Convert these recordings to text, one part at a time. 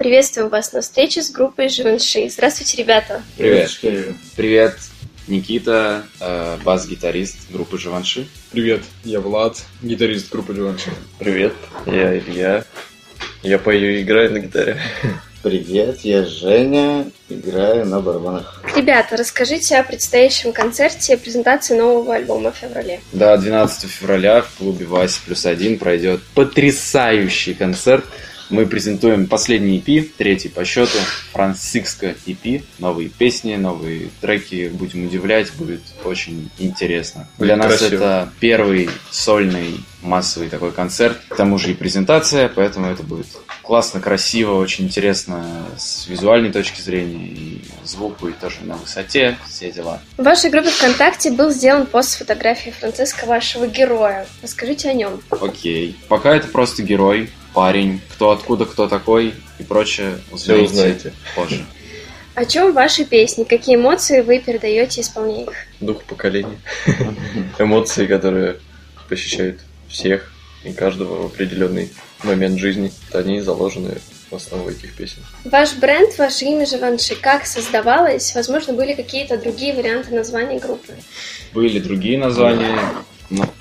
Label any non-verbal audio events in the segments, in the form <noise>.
Приветствуем вас на встрече с группой Живенши. Здравствуйте, ребята. Привет. Привет, Никита, э, бас-гитарист группы Живанши. Привет, я Влад, гитарист группы Живанши. Привет, я Илья. Я пою и играю на гитаре. Привет, я Женя, играю на барабанах. Ребята, расскажите о предстоящем концерте и презентации нового альбома в феврале. Да, 12 февраля в клубе Вася плюс один пройдет потрясающий концерт. Мы презентуем последний EP, третий по счету, Франциско EP. Новые песни, новые треки, будем удивлять, будет очень интересно. Будет Для нас красиво. это первый сольный массовый такой концерт, к тому же и презентация, поэтому это будет классно, красиво, очень интересно с визуальной точки зрения, и звук будет тоже на высоте, все дела. В вашей группе ВКонтакте был сделан пост с фотографией Франциска, вашего героя. Расскажите о нем. Окей. Пока это просто герой, парень, кто откуда, кто такой и прочее Все узнаете узнаете. позже. О чем ваши песни? Какие эмоции вы передаете, исполняя их? Дух поколения. <laughs> Эмоции, которые посещают всех и каждого в определенный момент жизни. Они заложены в основу этих песен. Ваш бренд, ваше имя Живанши, как создавалось? Возможно, были какие-то другие варианты названия группы? Были другие названия, но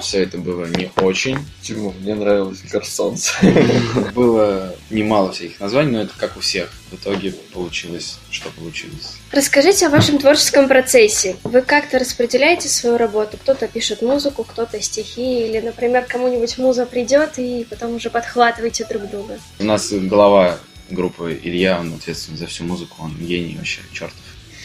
все это было не очень. Тиму, мне нравилось Гарсонс. <laughs> Было немало всяких названий, но это как у всех. В итоге получилось, что получилось. Расскажите о вашем творческом процессе. Вы как-то распределяете свою работу? Кто-то пишет музыку, кто-то стихи, или, например, кому-нибудь муза придет, и потом уже подхватываете друг друга. У нас глава группы Илья, он ответственен за всю музыку, он гений вообще, чертов.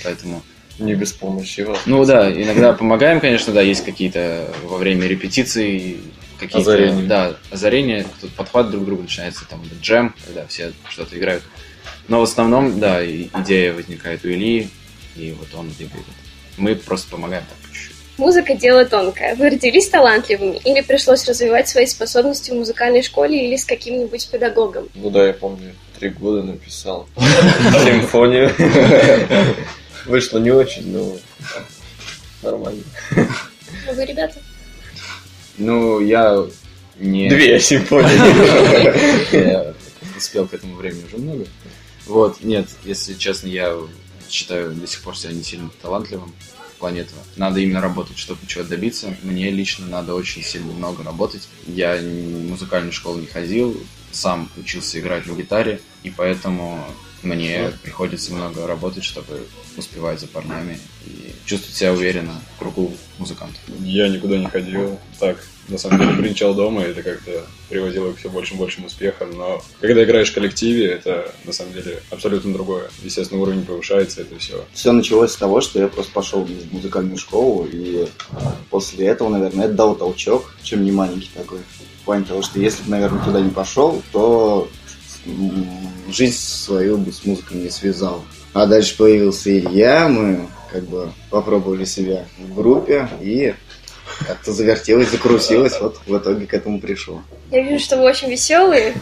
Поэтому Не без помощи вас. Ну да, иногда помогаем, конечно, да, есть какие-то во время репетиций какие-то Озарения. Да, озарения, тут подхват друг к другу начинается, там джем, когда все что-то играют. Но в основном, да, идея возникает у Ильи, и вот он двигает. Мы просто помогаем так по чуть-чуть. Музыка – дело тонкое. Вы родились талантливыми или пришлось развивать свои способности в музыкальной школе или с каким-нибудь педагогом? Ну да, я помню, три года написал <laughs> симфонию. <laughs> Вышло не очень, но нормально. А Вы, ребята? Ну, я не... Две симфонии. Я успел к этому времени уже много. Вот, нет, если честно, я считаю до сих пор себя не сильно талантливым в плане этого. Надо именно работать, чтобы чего-то добиться. Мне лично надо очень сильно много работать. Я в музыкальную школу не ходил, сам учился играть на гитаре, и поэтому мне приходится много работать, чтобы успевать за парнями и чувствовать себя уверенно в кругу музыкантов. Я никуда не ходил. Так, на самом деле, бренчал дома, и это как-то приводило к все большим и большим успехам. Но когда играешь в коллективе, это на самом деле абсолютно другое. Естественно, уровень повышается, это все. Все началось с того, что я просто пошел в музыкальную школу, и а, после этого, наверное, это дал толчок, чем не маленький такой. В плане того, что если бы, наверное, туда не пошел, то жизнь свою бы с музыкой не связал. А дальше появился Илья, мы как бы попробовали себя в группе, и как-то завертелось, закрутилось, вот в итоге к этому пришел. Я вижу, что вы очень веселые.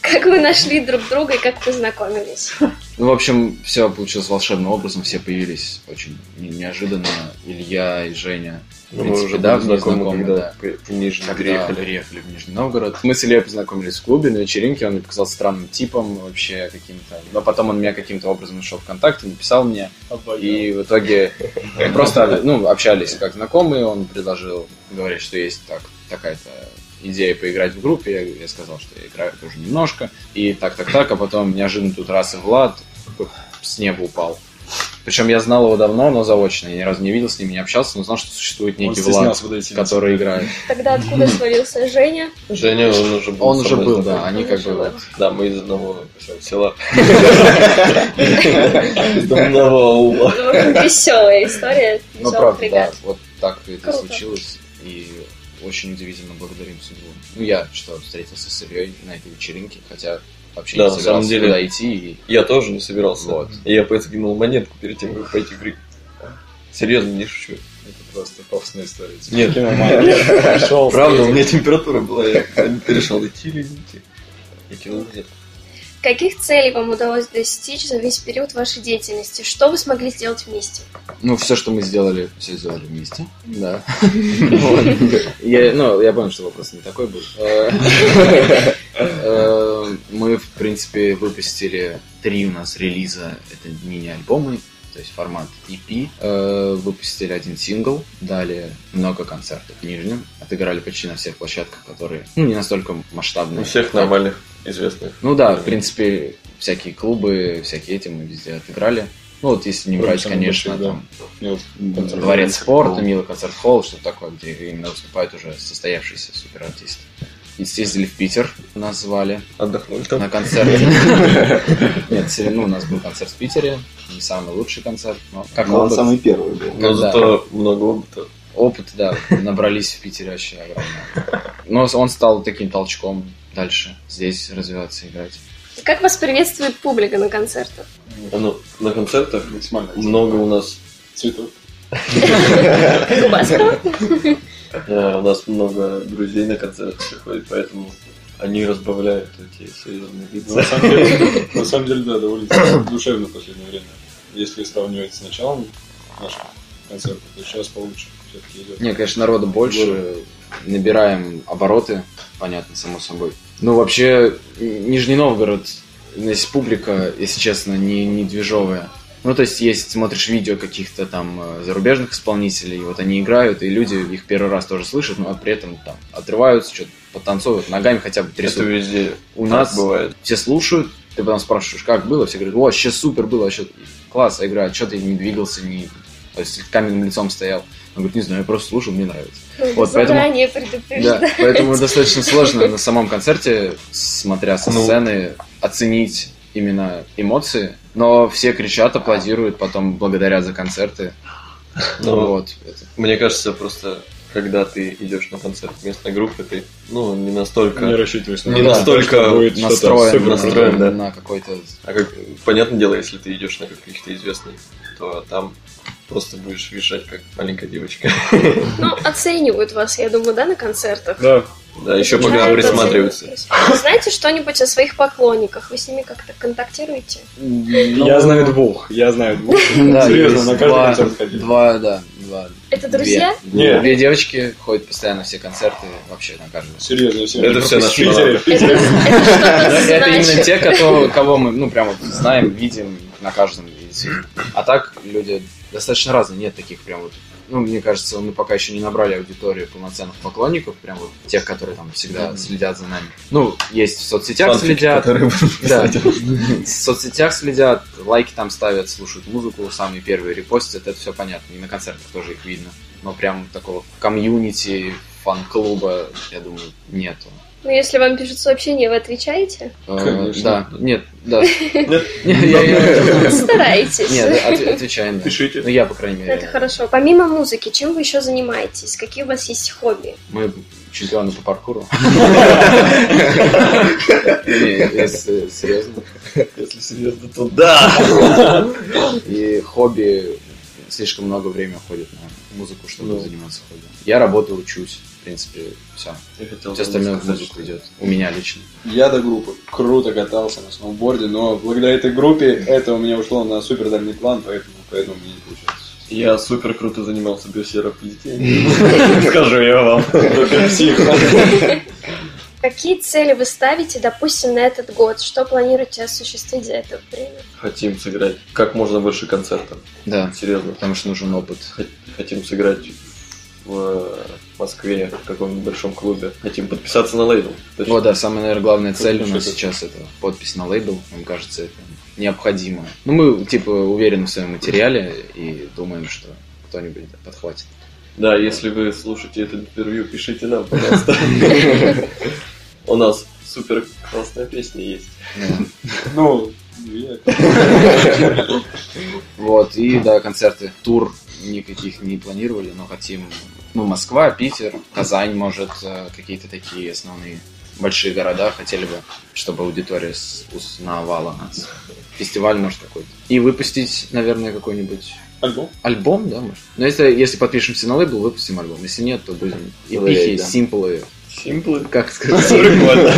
Как вы нашли друг друга и как познакомились? Ну, в общем, все получилось волшебным образом, все появились очень не- неожиданно. Илья и Женя, Ну, Мы уже были давние знакомы, когда да. в Нижний Когда приехали. приехали в Нижний Новгород. Мы с Ильей познакомились в клубе на вечеринке, он мне показался странным типом вообще каким-то. Но потом он меня каким-то образом нашел в ВКонтакте, написал мне. И в итоге просто ну, общались как знакомые, он предложил, говорит, что есть так, такая-то идея поиграть в группе, я, я сказал, что я играю тоже немножко, и так-так-так, а потом неожиданно тут раз и Влад с неба упал. Причем я знал его давно, но заочно, я ни разу не видел с ним, не общался, но знал, что существует некий Влад, который играет. Тогда откуда свалился Женя? Женя, он уже был. Он уже был, да, они как бы вот Да, мы из одного села. <laughs> Из одного аула. Ну, веселая история. Ну, правда, да, вот так это случилось, и очень удивительно благодарим судьбу. Ну, я что, встретился с Ильей на этой вечеринке, хотя вообще Да, не на собирался самом деле- туда идти, и Я тоже не собирался. Вот. И я поэтому кинул монетку перед тем, как пойти в Рик. Серьезно, не шучу. Это просто пафосная история. Нет. Кинул монетку, <laughs> пошел, Правда, у меня температура была, я решил идти или не идти. Я кинул монетку. Каких целей вам удалось достичь за весь период вашей деятельности? Что вы смогли сделать вместе? Ну, все, что мы сделали, все сделали вместе. Да. <laughs> Ну, я понял, что вопрос не такой был. <laughs> Э, Э, Мы, в принципе, выпустили три у нас релиза. Это мини-альбомы, то есть формат EP. Э, Выпустили один сингл, дали много концертов в Нижнем. Отыграли почти на всех площадках, которые, ну, не настолько масштабные. У всех нормальных, известных. Ну да, в принципе, всякие клубы, всякие эти мы везде отыграли. Ну вот если не брать, конечно, больших, да. там вот концерт Дворец спорта, Милый концерт-холл, что такое, где именно выступают уже состоявшиеся суперартисты. И съездили в Питер, нас звали Отдохнули там. на концерт. <laughs> Нет, ну, у нас был концерт в Питере, не самый лучший концерт, но как он самый первый был. Но зато много опыта. опыт, да, набрались в Питере вообще огромное. Но он стал таким толчком дальше здесь развиваться, играть. Как вас приветствует публика на концертах? А ну, на концертах Максимально. много у нас Цветов. <laughs> У нас много друзей на концерт приходит, поэтому они разбавляют эти серьезные Ну, лица. На самом деле, <laughs> на самом деле, да, довольно <coughs> душевно в последнее время. Если сравнивать с началом наших концертов, то сейчас получше все-таки идет. Не, конечно, народу больше, набираем обороты, понятно, само собой. Ну, вообще, Нижний Новгород, здесь публика, если честно, не, не движовая. Ну, то есть, есть, смотришь видео каких-то там э, зарубежных исполнителей, вот они играют, и люди их первый раз тоже слышат, но при этом там отрываются, что-то подтанцовывают, ногами хотя бы Это трясут. везде У так нас бывает. все слушают, ты потом спрашиваешь, как было, все говорят, о, сейчас супер было, вообще класс, играет, что ты не двигался, не... То есть каменным лицом стоял. Он говорит, не знаю, я просто слушал, мне нравится. Вот, поэтому- Да, поэтому достаточно сложно на самом концерте, смотря со Ну. сцены, оценить именно эмоции. Но все кричат, аплодируют, потом благодарят за концерты. Ну, вот. это- Мне кажется, просто когда ты идешь на концерт местной группы, ты ну, не настолько... Не рассчитываешь на Не то, настолько что будет что-то настроен, супер настроен, настроен да. на какой-то... А как, понятное дело, если ты идешь на каких-то известных, то там просто будешь визжать, как маленькая девочка. Ну, оценивают вас, я думаю, да, на концертах? Да, Да, еще пока присматриваются. знаете что-нибудь о своих поклонниках? Вы с ними как-то контактируете? я знаю двух, я знаю двух. <laughs> Да, Серьезно, на каждый концерт ходили. Два, да, два. Это друзья? Две, Нет. две девочки ходят постоянно все концерты, вообще на каждый. Серьезно, все. Это все наши. Это что-то <laughs> Это именно те, кого, кого мы, ну, прям вот знаем, видим на каждом. А так люди достаточно разные, нет таких прям вот ну, мне кажется, мы пока еще не набрали аудиторию полноценных поклонников, прям вот тех, которые там всегда следят за нами. Ну, есть в соцсетях Фанфики, следят, которые да, в соцсетях следят, лайки там ставят, слушают музыку, самые первые репостят, это все понятно. И на концертах тоже их видно. Но прям такого комьюнити, фан-клуба, я думаю, нету. Ну, если вам пишут сообщения, вы отвечаете? Конечно. Да, нет, да. <laughs> Я- я- Старайтесь. Нет, от- отвечаем. Пишите. Ну, я, по крайней Это мере. хорошо. Помимо музыки, чем вы еще занимаетесь? Какие у вас есть хобби? Мы чемпионы по паркуру. <laughs> Если серьезно. Если серьезно, то да! И хобби слишком много времени уходит на музыку, чтобы Ну. заниматься хобби. Я работаю, учусь. В принципе, все. Я хотел Все остальное в музыку что- идет. У меня лично. Я до группы круто катался на сноуборде, но благодаря этой группе это у меня ушло на супер дальний план, поэтому, поэтому мне не получается. Я супер круто занимался биосероплетением. <laughs> Скажу я вам. Какие цели вы ставите, допустим, на этот год? Что планируете осуществить за это время? Хотим сыграть как можно больше концертов. Да, Серьезно. потому что нужен опыт. Хотим сыграть в Москве в каком-нибудь большом клубе. Хотим подписаться на лейбл. Точно. Вот, да, самая, наверное, главная цель у нас Что-то. сейчас это подпись на лейбл. Мне кажется, это необходимо. Ну, мы, типа, уверены в своем материале и думаем, что кто-нибудь подхватит. Да, если вы слушаете это интервью, пишите нам, пожалуйста. <laughs> У нас супер классная песня есть. Ну, я- Вот, и да, концерты, тур никаких не планировали, но хотим, ну, Москва, Питер, Казань, может, э, какие-то такие основные большие города хотели бы, чтобы аудитория узнавала нас. Фестиваль, может, какой-то. И выпустить, наверное, какой-нибудь Альбом? альбом, да, может? Но если, если подпишемся на лейбл, выпустим альбом. Если нет, то будем Говорить, эпихи, да. симплы, Симплы. как сказать. Прикольно.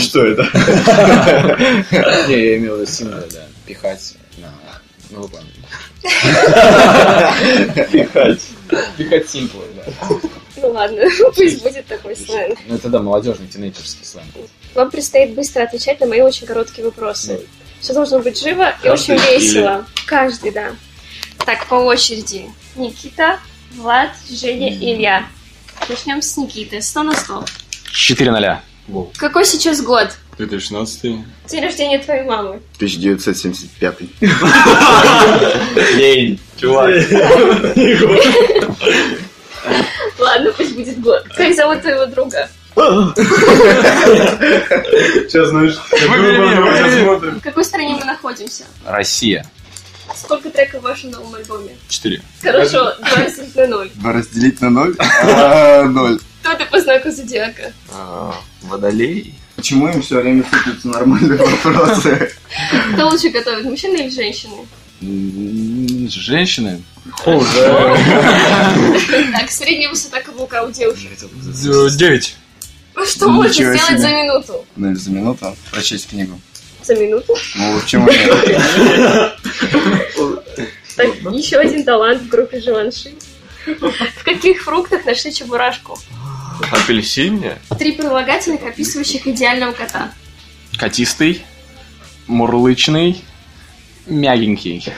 Что это? Не, я имел в виду симплы, да, пихать на... Ну, вы поняли. Пихать. Пихать симплы, да. Ну ладно, <laughs> пусть будет такой сленг. Ну, это да, молодежный, тинейджерский сленг. Вам предстоит быстро отвечать на мои очень короткие вопросы. Все должно быть живо и очень весело. Каждый, да. Так, по очереди. Никита, Влад, Женя и Илья. Начнем с Никиты. 100 на 100. 4 0 Какой сейчас год? 2016 День рождения твоей мамы. 1975. Лень, чувак. Ладно, пусть будет год. Как зовут твоего друга? Сейчас, знаешь, В какой стране мы находимся? Россия. Сколько треков в вашем новом альбоме? 4. Хорошо, 20 на 0. Два разделить на ноль? <laughs> А, Ноль. Кто ты по знаку зодиака? А, Водолей. Почему им все время сыпятся нормальные вопросы? Кто лучше готовит, мужчины или женщины? Женщины. Так, средняя высота каблука у девушек. 9. Что можно сделать себе. за минуту? Ну или за минуту прочесть книгу. За минуту? Ну, почему нет? <laughs> <laughs> Еще один талант в группе Живанши. В каких фруктах нашли чебурашку? Апельсине. Три прилагательных, описывающих идеального кота. Котистый, мурлычный, мягенький.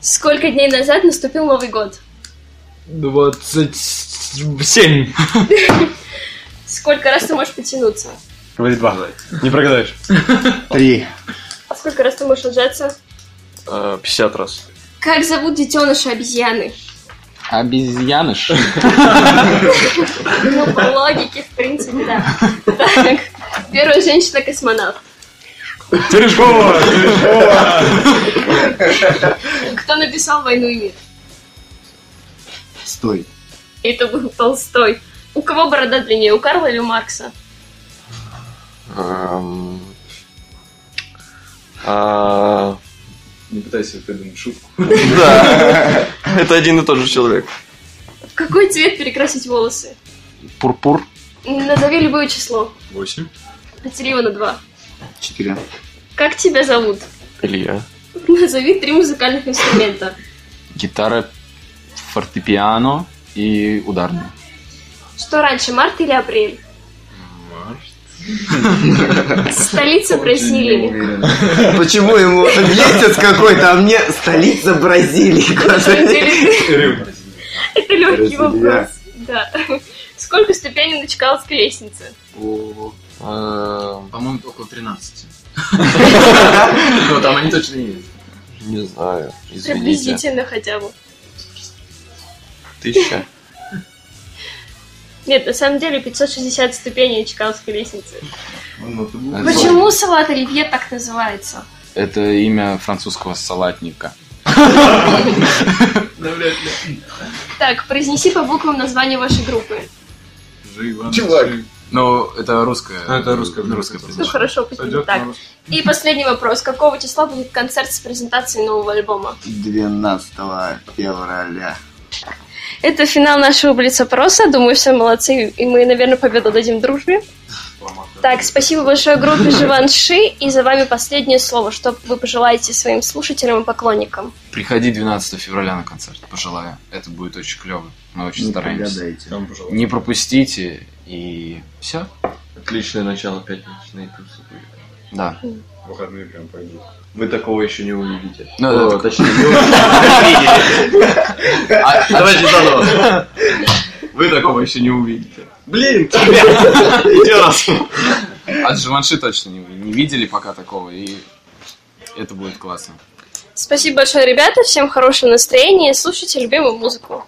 Сколько дней назад наступил Новый год? 27. <laughs> Сколько раз ты можешь потянуться? Говори 2. Не прогадаешь. <laughs> Три. А сколько раз ты можешь отжаться? А, 50 раз. Как зовут детеныша обезьяны? Обезьяныш. <laughs> Ну, по логике, в принципе, да. Так, первая женщина-космонавт. Терешкова! Терешкова! Кто написал «Войну и мир»? Стой. Это был Толстой. У кого борода длиннее, у Карла или у Маркса? Не пытайся придумать шутку. Да, это один и тот же человек. В какой цвет перекрасить волосы? Пурпур. Назови любое число. 8. Разделила на два. Четыре. Как тебя зовут? Илья. Назови три музыкальных инструмента. Гитара, фортепиано и ударный. Что раньше, март или апрель? Столица Бразилии. Почему ему месяц какой-то, а мне столица Бразилии? Это легкий вопрос. Да. Сколько ступеней на Чкаловской лестнице? А, По-моему, около 13. Ну, <laughs> там они точно есть. Не знаю, извините. Приблизительно хотя бы. Тысяча. Нет, на самом деле 560 ступеней Чкаловской лестницы. Ну, Почему салат оливье так называется? Это имя французского салатника. Так, произнеси по буквам название вашей группы. Чувак. Ну, это русское. А, это русское, русское Ну хорошо, пусть так. И последний вопрос. Какого числа будет концерт с презентацией нового альбома? 12 февраля. Это финал нашего блиц-опроса. Думаю, все молодцы, и мы, наверное, победу дадим дружбе. Так, спасибо большое группе Живанши, и за вами последнее слово. Что вы пожелаете своим слушателям и поклонникам? Приходи 12 февраля на концерт, пожелаю. Это будет очень клево. Мы очень Не стараемся. Не пропустите и все. Отличное начало пятничной тусы будет. Да. Выходные прям пойдут. Вы такого еще не увидите. Ну, О, да. точнее, не увидите. А, Давайте заново. Вы такого еще не увидите. Блин, еще раз. От Живанши точно не, не видели пока такого, и это будет классно. Спасибо большое, ребята. Всем хорошего настроения. Слушайте любимую музыку.